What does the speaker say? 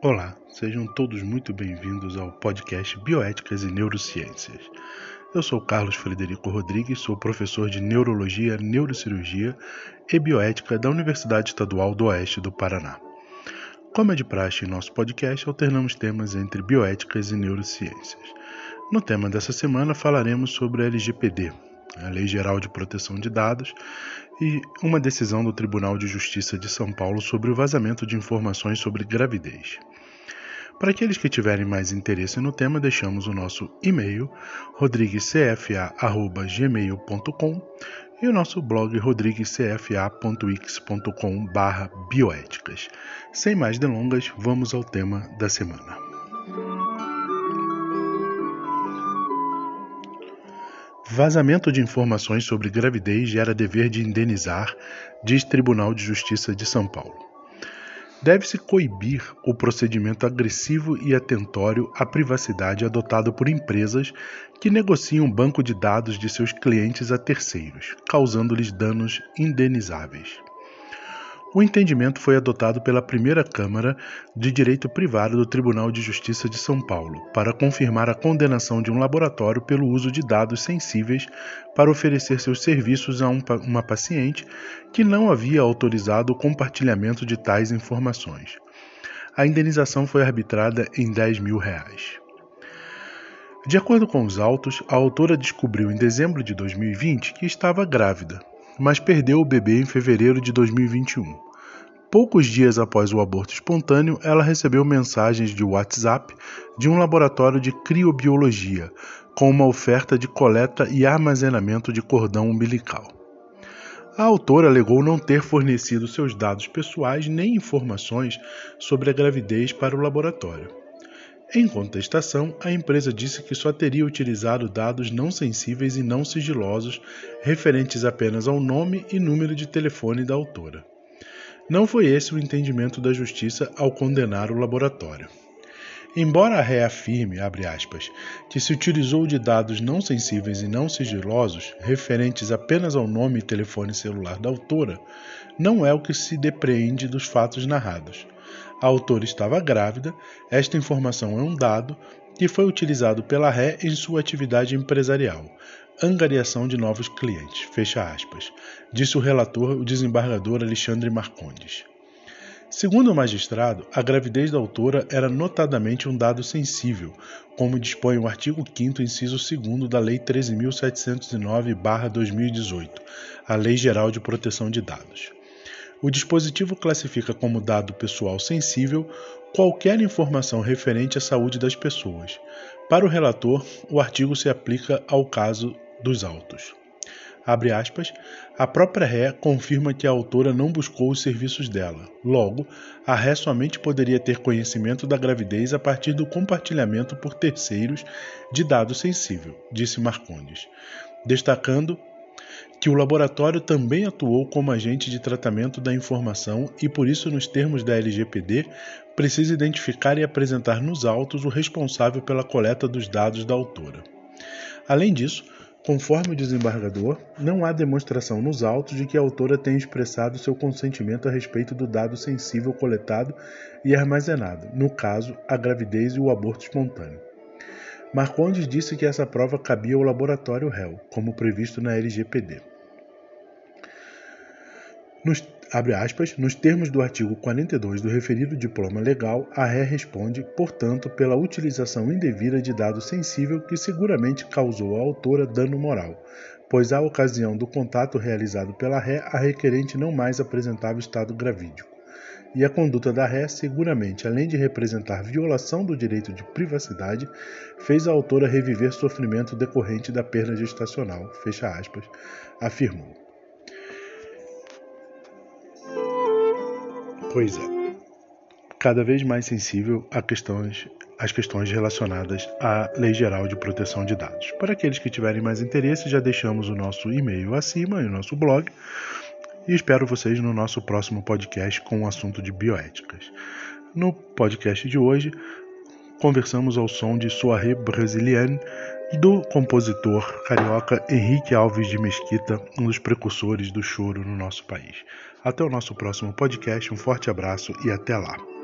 Olá, sejam todos muito bem-vindos ao podcast Bioéticas e Neurociências. Eu sou Carlos Frederico Rodrigues, sou professor de Neurologia, Neurocirurgia e Bioética da Universidade Estadual do Oeste do Paraná. Como é de praxe em nosso podcast, alternamos temas entre bioéticas e neurociências. No tema dessa semana falaremos sobre a LGPD, a Lei Geral de Proteção de Dados, e uma decisão do Tribunal de Justiça de São Paulo sobre o vazamento de informações sobre gravidez. Para aqueles que tiverem mais interesse no tema, deixamos o nosso e-mail rodriguescfa@gmail.com e o nosso blog rodriguescfa.wix.com/bioéticas. Sem mais delongas, vamos ao tema da semana. Vazamento de informações sobre gravidez gera dever de indenizar, diz Tribunal de Justiça de São Paulo. Deve-se coibir o procedimento agressivo e atentório à privacidade adotado por empresas que negociam banco de dados de seus clientes a terceiros, causando-lhes danos indenizáveis. O entendimento foi adotado pela primeira Câmara de Direito Privado do Tribunal de Justiça de São Paulo, para confirmar a condenação de um laboratório pelo uso de dados sensíveis para oferecer seus serviços a um, uma paciente que não havia autorizado o compartilhamento de tais informações. A indenização foi arbitrada em 10 mil reais. De acordo com os autos, a autora descobriu em dezembro de 2020 que estava grávida, mas perdeu o bebê em fevereiro de 2021. Poucos dias após o aborto espontâneo, ela recebeu mensagens de WhatsApp de um laboratório de criobiologia com uma oferta de coleta e armazenamento de cordão umbilical. A autora alegou não ter fornecido seus dados pessoais nem informações sobre a gravidez para o laboratório. Em contestação, a empresa disse que só teria utilizado dados não sensíveis e não sigilosos referentes apenas ao nome e número de telefone da autora. Não foi esse o entendimento da justiça ao condenar o laboratório. Embora a ré afirme, aspas, que se utilizou de dados não sensíveis e não sigilosos, referentes apenas ao nome e telefone celular da autora, não é o que se depreende dos fatos narrados a autora estava grávida, esta informação é um dado que foi utilizado pela ré em sua atividade empresarial, angariação de novos clientes, fecha aspas, disse o relator, o desembargador Alexandre Marcondes. Segundo o magistrado, a gravidez da autora era notadamente um dado sensível, como dispõe o artigo 5 inciso 2 da Lei 13.709-2018, a Lei Geral de Proteção de Dados. O dispositivo classifica como dado pessoal sensível qualquer informação referente à saúde das pessoas. Para o relator, o artigo se aplica ao caso dos autos. Abre aspas, a própria ré confirma que a autora não buscou os serviços dela. Logo, a ré somente poderia ter conhecimento da gravidez a partir do compartilhamento por terceiros de dado sensível, disse Marcondes, destacando que o laboratório também atuou como agente de tratamento da informação e, por isso, nos termos da LGPD, precisa identificar e apresentar nos autos o responsável pela coleta dos dados da autora. Além disso, conforme o desembargador, não há demonstração nos autos de que a autora tenha expressado seu consentimento a respeito do dado sensível coletado e armazenado, no caso, a gravidez e o aborto espontâneo. Marcondes disse que essa prova cabia ao laboratório réu, como previsto na LGPD. Nos, aspas, nos termos do artigo 42 do referido diploma legal, a ré responde, portanto, pela utilização indevida de dado sensível que seguramente causou à autora dano moral, pois à ocasião do contato realizado pela ré, a requerente não mais apresentava estado gravídico e a conduta da ré, seguramente, além de representar violação do direito de privacidade, fez a autora reviver sofrimento decorrente da perda gestacional, fecha aspas, afirmou. Pois é, cada vez mais sensível a questões, às questões relacionadas à Lei Geral de Proteção de Dados. Para aqueles que tiverem mais interesse, já deixamos o nosso e-mail acima e o nosso blog e espero vocês no nosso próximo podcast com o assunto de bioéticas. No podcast de hoje, conversamos ao som de Soirée Brésilienne do compositor carioca Henrique Alves de Mesquita, um dos precursores do choro no nosso país. Até o nosso próximo podcast, um forte abraço e até lá.